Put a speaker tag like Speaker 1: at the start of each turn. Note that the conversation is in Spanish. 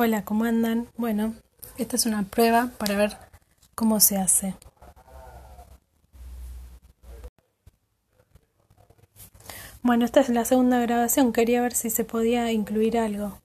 Speaker 1: Hola, ¿cómo andan? Bueno, esta es una prueba para ver cómo se hace. Bueno, esta es la segunda grabación, quería ver si se podía incluir algo.